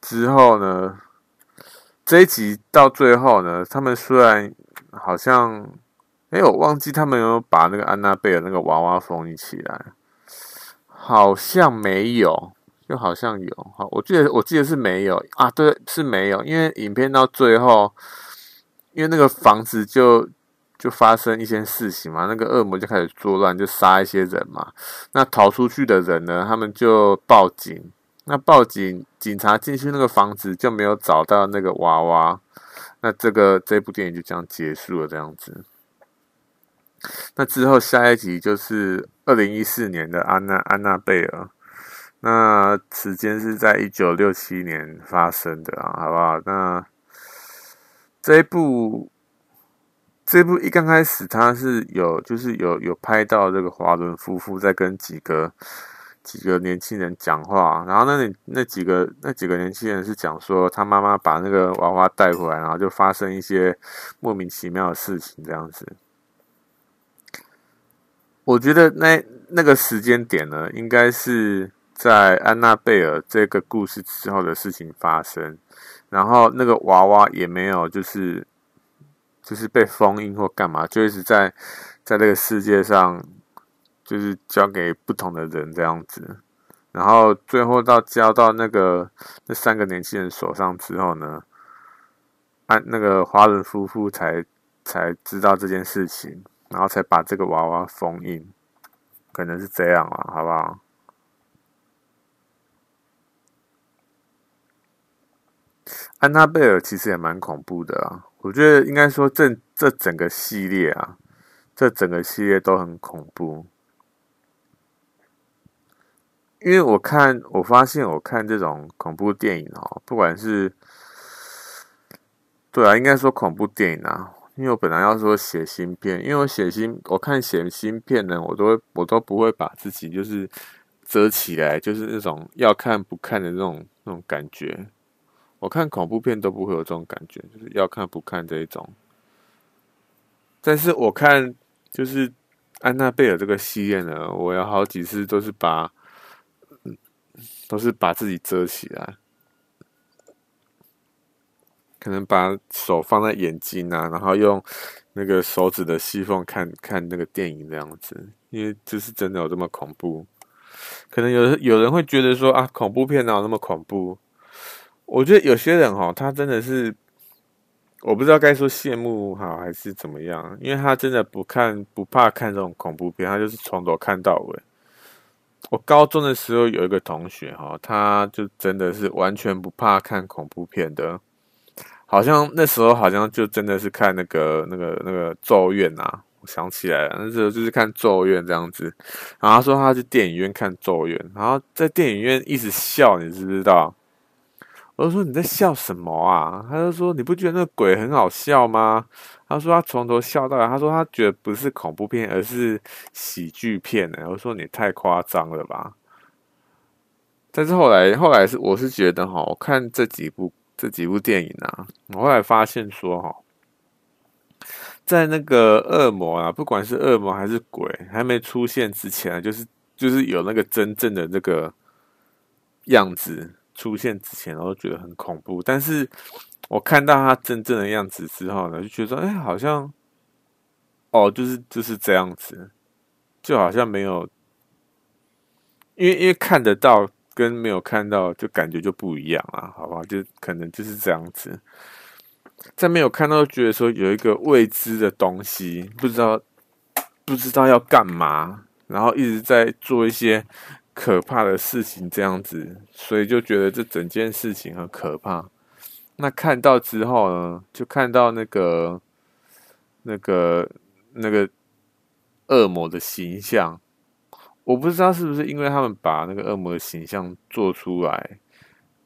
之后呢？这一集到最后呢，他们虽然好像，哎，我忘记他们有没有把那个安娜贝尔那个娃娃封印起来，好像没有，又好像有，好，我记得我记得是没有啊，对，是没有，因为影片到最后，因为那个房子就就发生一些事情嘛，那个恶魔就开始作乱，就杀一些人嘛，那逃出去的人呢，他们就报警。那报警，警察进去那个房子就没有找到那个娃娃。那这个这部电影就这样结束了，这样子。那之后下一集就是二零一四年的安娜安娜贝尔，那时间是在一九六七年发生的啊，好不好？那这一部这部一刚开始，他是有就是有有拍到这个华伦夫妇在跟几个。几个年轻人讲话，然后那那几个那几个年轻人是讲说，他妈妈把那个娃娃带回来，然后就发生一些莫名其妙的事情，这样子。我觉得那那个时间点呢，应该是在安娜贝尔这个故事之后的事情发生，然后那个娃娃也没有就是就是被封印或干嘛，就一直在在这个世界上。就是交给不同的人这样子，然后最后到交到那个那三个年轻人手上之后呢，按那个华伦夫妇才才知道这件事情，然后才把这个娃娃封印，可能是这样啊，好不好？安娜贝尔其实也蛮恐怖的啊，我觉得应该说这这整个系列啊，这整个系列都很恐怖。因为我看，我发现我看这种恐怖电影哦，不管是，对啊，应该说恐怖电影啊。因为我本来要说写新片，因为我写新，我看写新片呢，我都，我都不会把自己就是遮起来，就是那种要看不看的那种那种感觉。我看恐怖片都不会有这种感觉，就是要看不看这一种。但是我看就是安娜贝尔这个系列呢，我有好几次都是把，都是把自己遮起来。可能把手放在眼睛啊，然后用那个手指的细缝看看那个电影这样子，因为就是真的有这么恐怖。可能有有人会觉得说啊，恐怖片哪有那么恐怖？我觉得有些人哈，他真的是我不知道该说羡慕好还是怎么样，因为他真的不看不怕看这种恐怖片，他就是从头看到尾。我高中的时候有一个同学哈，他就真的是完全不怕看恐怖片的。好像那时候好像就真的是看那个那个那个咒怨啊，我想起来了，那时候就是看咒怨这样子。然后他说他去电影院看咒怨，然后在电影院一直笑，你知不知道？我就说你在笑什么啊？他就说你不觉得那个鬼很好笑吗？他说他从头笑到，他说他觉得不是恐怖片，而是喜剧片呢。我说你太夸张了吧？但是后来后来是我是觉得哈，我看这几部。这几部电影啊，我后来发现说哈，在那个恶魔啊，不管是恶魔还是鬼，还没出现之前啊，就是就是有那个真正的那个样子出现之前，我都觉得很恐怖。但是我看到他真正的样子之后呢，就觉得，哎，好像哦，就是就是这样子，就好像没有，因为因为看得到。跟没有看到就感觉就不一样啊，好吧，就可能就是这样子。在没有看到，觉得说有一个未知的东西，不知道不知道要干嘛，然后一直在做一些可怕的事情，这样子，所以就觉得这整件事情很可怕。那看到之后呢，就看到那个那个那个恶魔的形象。我不知道是不是因为他们把那个恶魔的形象做出来，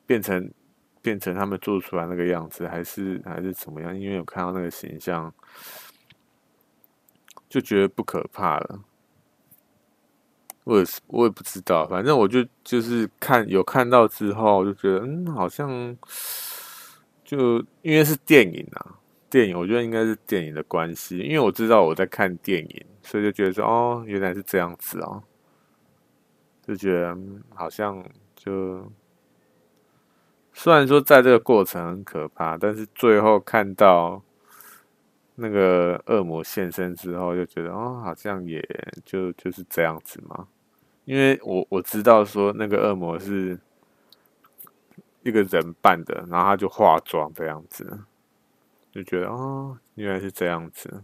变成变成他们做出来那个样子，还是还是怎么样？因为我看到那个形象，就觉得不可怕了。我也是，我也不知道，反正我就就是看有看到之后，就觉得嗯，好像就因为是电影啊，电影，我觉得应该是电影的关系，因为我知道我在看电影，所以就觉得说哦，原来是这样子哦。就觉得好像就，虽然说在这个过程很可怕，但是最后看到那个恶魔现身之后，就觉得哦，好像也就就是这样子嘛。因为我我知道说那个恶魔是一个人扮的，然后他就化妆这样子，就觉得哦，原来是这样子。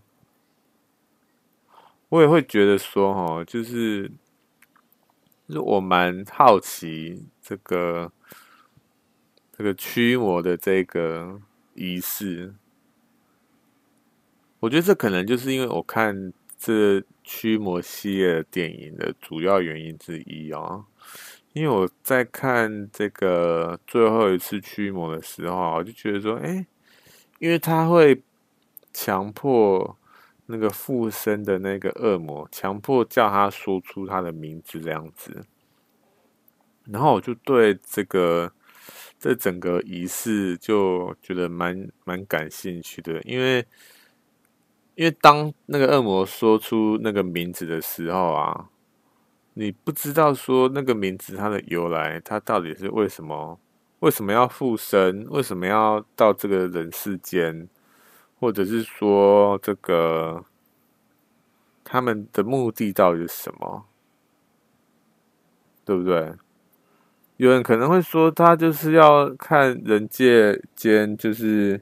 我也会觉得说，哦，就是。就我蛮好奇这个这个驱魔的这个仪式，我觉得这可能就是因为我看这驱魔系列电影的主要原因之一哦。因为我在看这个最后一次驱魔的时候，我就觉得说，哎，因为他会强迫。那个附身的那个恶魔，强迫叫他说出他的名字这样子，然后我就对这个这整个仪式就觉得蛮蛮感兴趣的，因为因为当那个恶魔说出那个名字的时候啊，你不知道说那个名字它的由来，它到底是为什么？为什么要附身？为什么要到这个人世间？或者是说，这个他们的目的到底是什么？对不对？有人可能会说，他就是要看人界间，就是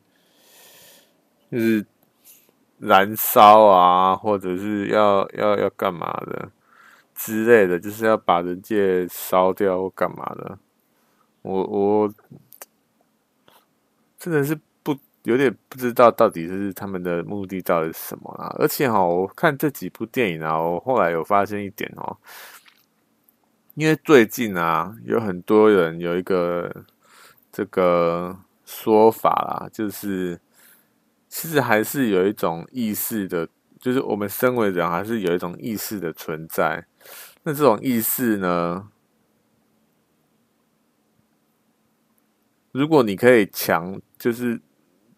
就是燃烧啊，或者是要要要干嘛的之类的，就是要把人界烧掉或干嘛的。我我真的是不。有点不知道到底是他们的目的到底是什么啊？而且哈，我看这几部电影啊，我后来有发现一点哦，因为最近啊，有很多人有一个这个说法啦，就是其实还是有一种意识的，就是我们身为人还是有一种意识的存在。那这种意识呢，如果你可以强，就是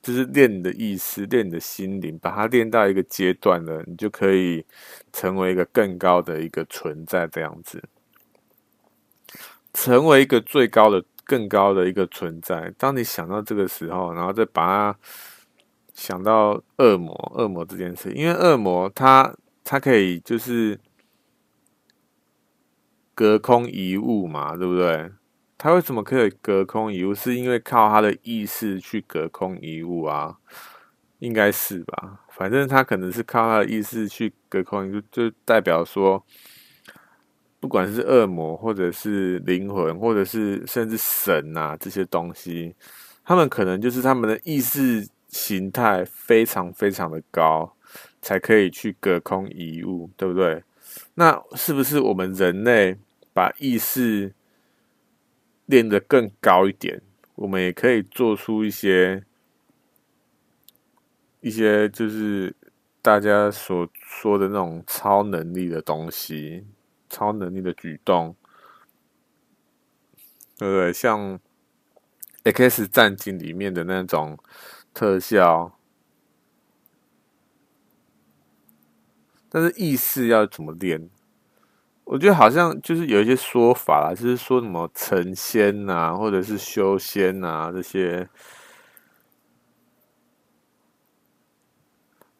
就是练你的意识，练你的心灵，把它练到一个阶段了，你就可以成为一个更高的一个存在，这样子。成为一个最高的、更高的一个存在。当你想到这个时候，然后再把它想到恶魔、恶魔这件事，因为恶魔他他可以就是隔空移物嘛，对不对？他为什么可以隔空移物？是因为靠他的意识去隔空移物啊？应该是吧？反正他可能是靠他的意识去隔空移物，就代表说。不管是恶魔，或者是灵魂，或者是甚至神啊，这些东西，他们可能就是他们的意识形态非常非常的高，才可以去隔空移物，对不对？那是不是我们人类把意识练得更高一点，我们也可以做出一些一些，就是大家所说的那种超能力的东西？超能力的举动，对不对？像《X 战警》里面的那种特效，但是意识要怎么练？我觉得好像就是有一些说法啦，就是说什么成仙啊，或者是修仙啊这些。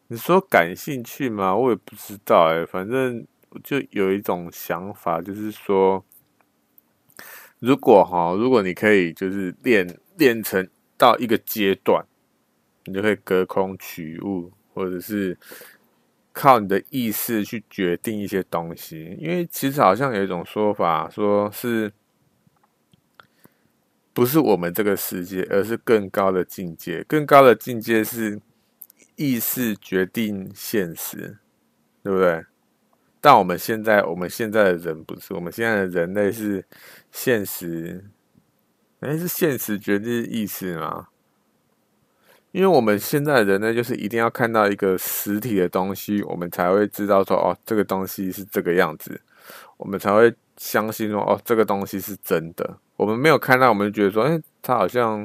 你说感兴趣吗？我也不知道哎、反正。就有一种想法，就是说，如果哈，如果你可以就是练练成到一个阶段，你就可以隔空取物，或者是靠你的意识去决定一些东西。因为其实好像有一种说法，说是不是我们这个世界，而是更高的境界。更高的境界是意识决定现实，对不对？但我们现在，我们现在的人不是，我们现在的人类是现实，哎，是现实决定意识吗？因为我们现在人类就是一定要看到一个实体的东西，我们才会知道说，哦，这个东西是这个样子，我们才会相信说，哦，这个东西是真的。我们没有看到，我们就觉得说，哎，它好像，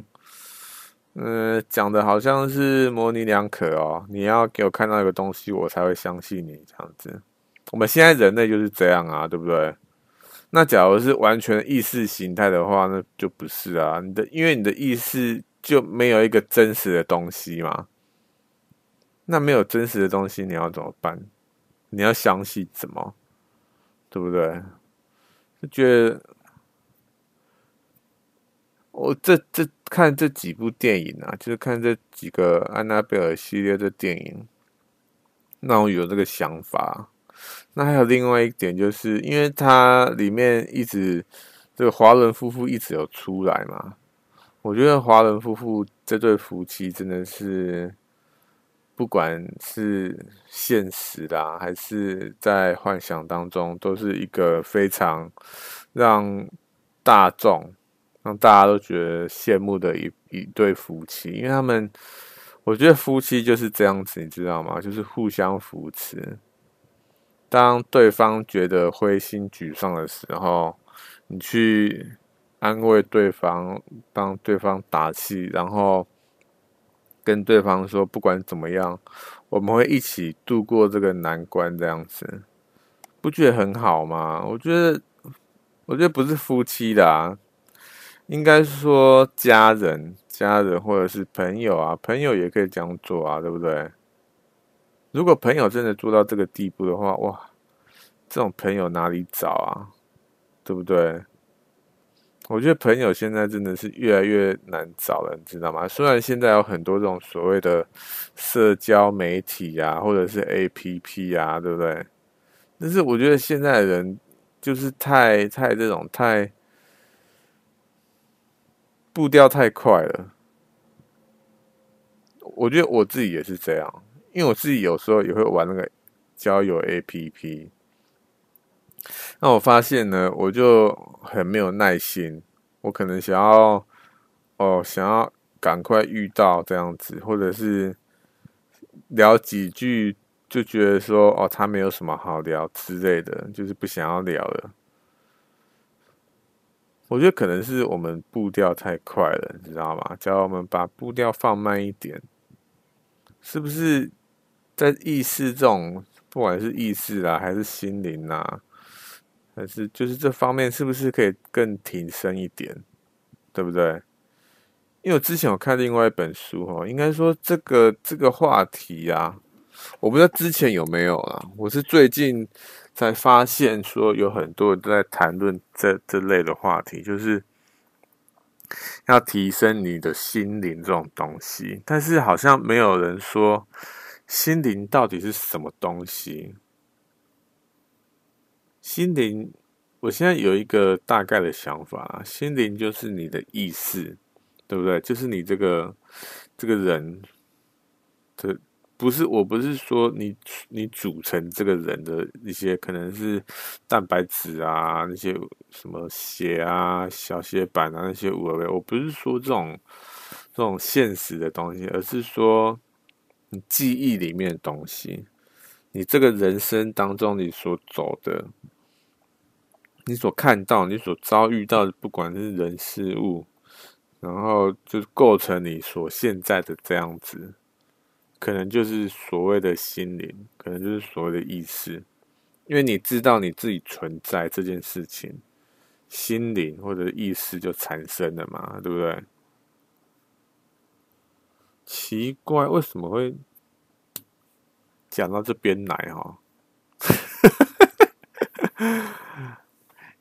嗯、呃，讲的好像是模棱两可哦。你要给我看到一个东西，我才会相信你这样子。我们现在人类就是这样啊，对不对？那假如是完全意识形态的话，那就不是啊。你的因为你的意识就没有一个真实的东西吗。那没有真实的东西，你要怎么办？你要相信什么？对不对？就觉得我这这看这几部电影啊，就是看这几个安娜贝尔系列的电影，让我有这个想法。那还有另外一点，就是因为它里面一直这个华伦夫妇一直有出来嘛，我觉得华伦夫妇这对夫妻真的是，不管是现实啦，还是在幻想当中，都是一个非常让大众、让大家都觉得羡慕的一一对夫妻，因为他们，我觉得夫妻就是这样子，你知道吗？就是互相扶持。当对方觉得灰心沮丧的时候，你去安慰对方，帮对方打气，然后跟对方说，不管怎么样，我们会一起度过这个难关，这样子，不觉得很好吗？我觉得，我觉得不是夫妻的啊，应该说家人、家人或者是朋友啊，朋友也可以这样做啊，对不对？如果朋友真的做到这个地步的话，哇，这种朋友哪里找啊？对不对？我觉得朋友现在真的是越来越难找了，你知道吗？虽然现在有很多这种所谓的社交媒体啊，或者是 APP 啊，对不对？但是我觉得现在的人就是太太这种太步调太快了。我觉得我自己也是这样。因为我自己有时候也会玩那个交友 APP，那我发现呢，我就很没有耐心，我可能想要哦，想要赶快遇到这样子，或者是聊几句就觉得说哦，他没有什么好聊之类的，就是不想要聊了。我觉得可能是我们步调太快了，你知道吗？只要我们把步调放慢一点，是不是在意识这种，不管是意识啊，还是心灵啊，还是就是这方面，是不是可以更提升一点？对不对？因为我之前有看另外一本书哦，应该说这个这个话题啊，我不知道之前有没有啊，我是最近。才发现说有很多人都在谈论这这类的话题，就是要提升你的心灵这种东西，但是好像没有人说心灵到底是什么东西。心灵，我现在有一个大概的想法，心灵就是你的意识，对不对？就是你这个这个人的。不是，我不是说你你组成这个人的一些可能是蛋白质啊，那些什么血啊、小血板啊那些五维，我不是说这种这种现实的东西，而是说你记忆里面的东西，你这个人生当中你所走的，你所看到、你所遭遇到的，不管是人事物，然后就构成你所现在的这样子。可能就是所谓的心灵，可能就是所谓的意识，因为你知道你自己存在这件事情，心灵或者意识就产生了嘛，对不对？奇怪，为什么会讲到这边来哈？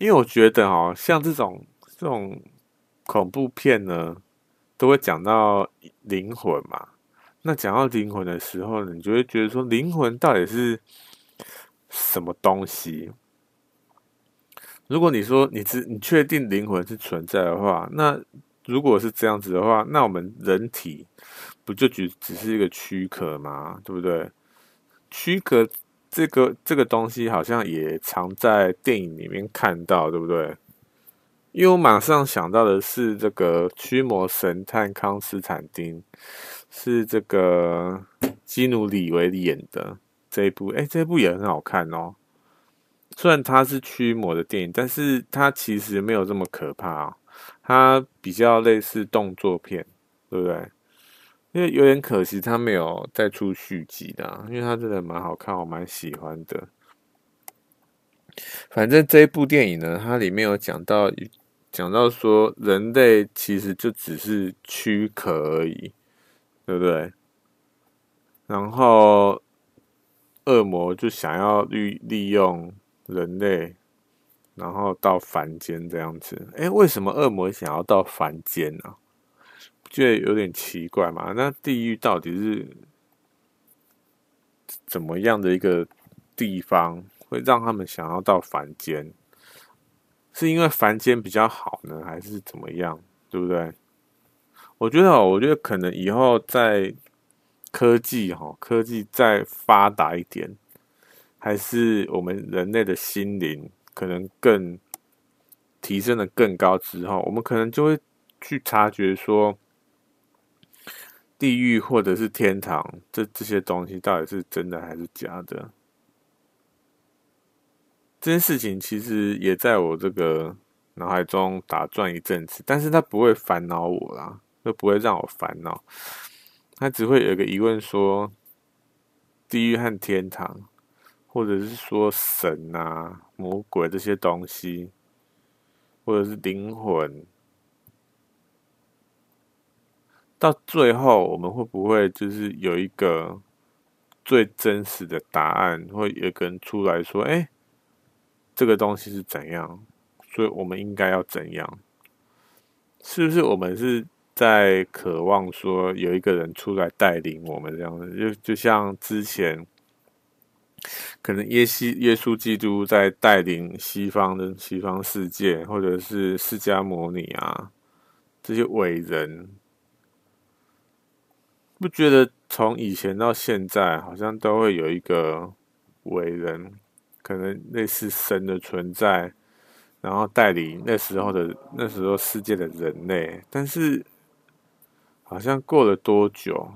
因为我觉得哦，像这种这种恐怖片呢，都会讲到灵魂嘛。那讲到灵魂的时候呢，你就会觉得说，灵魂到底是什么东西？如果你说你知你确定灵魂是存在的话，那如果是这样子的话，那我们人体不就只只是一个躯壳吗？对不对？躯壳这个这个东西好像也常在电影里面看到，对不对？因为我马上想到的是这个《驱魔神探康斯坦丁》。是这个基努里维演的这一部，哎，这一部也很好看哦。虽然它是驱魔的电影，但是它其实没有这么可怕哦。它比较类似动作片，对不对？因为有点可惜，它没有再出续集的，因为它真的蛮好看，我蛮喜欢的。反正这一部电影呢，它里面有讲到，讲到说人类其实就只是躯壳而已。对不对？然后恶魔就想要利利用人类，然后到凡间这样子。哎，为什么恶魔想要到凡间呢？觉得有点奇怪嘛？那地狱到底是怎么样的一个地方，会让他们想要到凡间？是因为凡间比较好呢，还是怎么样？对不对？我觉得，我觉得可能以后在科技哈，科技再发达一点，还是我们人类的心灵可能更提升的更高之后，我们可能就会去察觉说，地狱或者是天堂这这些东西到底是真的还是假的。这件事情其实也在我这个脑海中打转一阵子，但是它不会烦恼我啦。都不会让我烦恼，他只会有一个疑问说：地狱和天堂，或者是说神啊、魔鬼这些东西，或者是灵魂，到最后我们会不会就是有一个最真实的答案，会有个人出来说：哎，这个东西是怎样？所以我们应该要怎样？是不是我们是？在渴望说有一个人出来带领我们这样子，就就像之前可能耶西耶稣基督在带领西方的西方世界，或者是释迦牟尼啊这些伟人，不觉得从以前到现在，好像都会有一个伟人可能类似神的存在，然后带领那时候的那时候世界的人类，但是好像过了多久？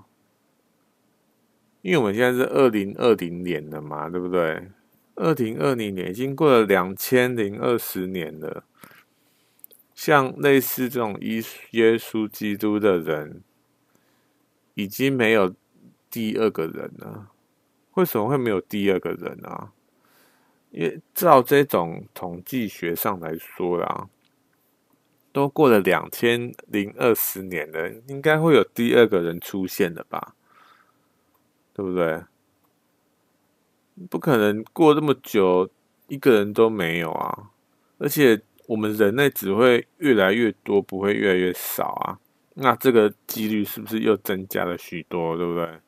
因为我们现在是二零二零年了嘛，对不对？二零二零年已经过了两千零二十年了，像类似这种耶耶稣基督的人，已经没有第二个人了。为什么会没有第二个人啊？因为照这种统计学上来说啦，都过了两千零二十年了，应该会有第二个人出现的吧？对不对？不可能过这么久，一个人都没有啊！而且我们人类只会越来越多，不会越来越少啊。那这个几率是不是又增加了许多？对不对？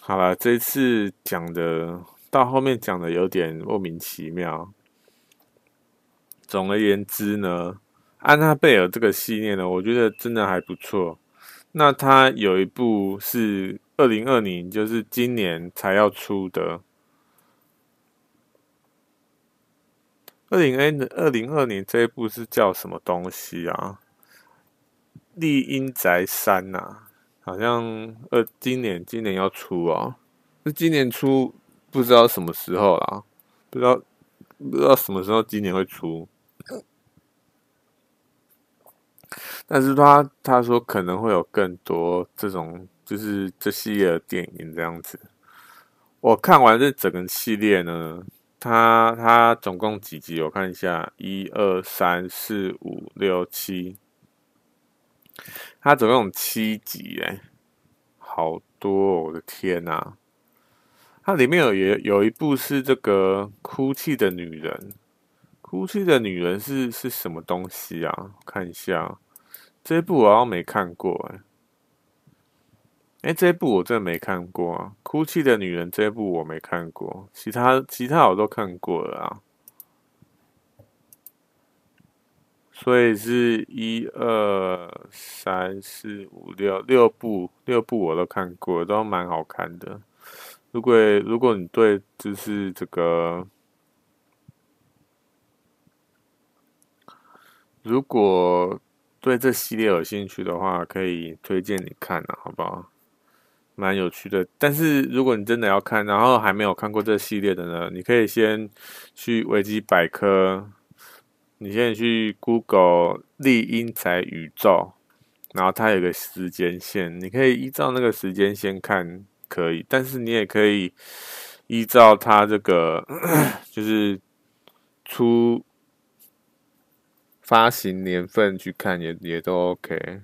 好了，这次讲的到后面讲的有点莫名其妙。总而言之呢，安娜贝尔这个系列呢，我觉得真的还不错。那它有一部是二零二零，就是今年才要出的。二零 N 二零二零这一部是叫什么东西啊？厉阴宅三呐。好像呃，今年今年要出啊，那今年出不知道什么时候啦，不知道不知道什么时候今年会出，但是他他说可能会有更多这种就是这系列的电影这样子。我看完这整个系列呢，它它总共几集？我看一下，一二三四五六七。它总共七集哎，好多哦！我的天呐，它里面有有有一部是这个哭泣的女人，哭泣的女人是是什么东西啊？看一下，这一部我好像没看过哎，哎，这一部我真的没看过啊！哭泣的女人这一部我没看过，其他其他我都看过了啊。所以是一二三四五六六部，六部我都看过，都蛮好看的。如果如果你对就是这个，如果对这系列有兴趣的话，可以推荐你看啊，好不好？蛮有趣的。但是如果你真的要看，然后还没有看过这系列的呢，你可以先去维基百科。你现在去 Google 厉阴宅宇宙，然后它有个时间线，你可以依照那个时间线看，可以。但是你也可以依照它这个，就是出发行年份去看，也也都 OK。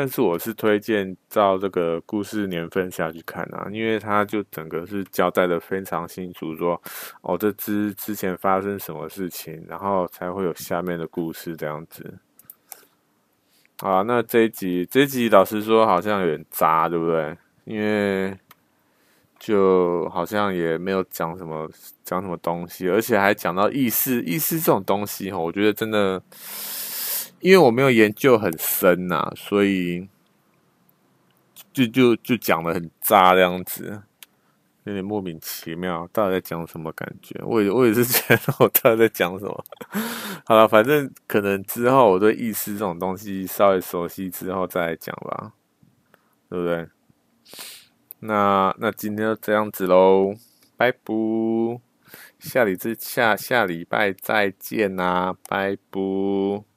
但是我是推荐照这个故事年份下去看啊，因为它就整个是交代的非常清楚，说哦，这之之前发生什么事情，然后才会有下面的故事这样子。啊，那这一集这一集老实说好像有点渣，对不对？因为就好像也没有讲什么讲什么东西，而且还讲到意识意识这种东西，哈我觉得真的。因为我没有研究很深呐、所以就就就讲得很渣这样子，有点莫名其妙，到底在讲什么感觉？我也我也是觉得我到底在讲什么。好了，反正可能之后我对意识这种东西稍微熟悉之后再讲吧，对不对？那那今天就这样子喽，拜拜，下礼之下下礼拜再见呐、拜拜。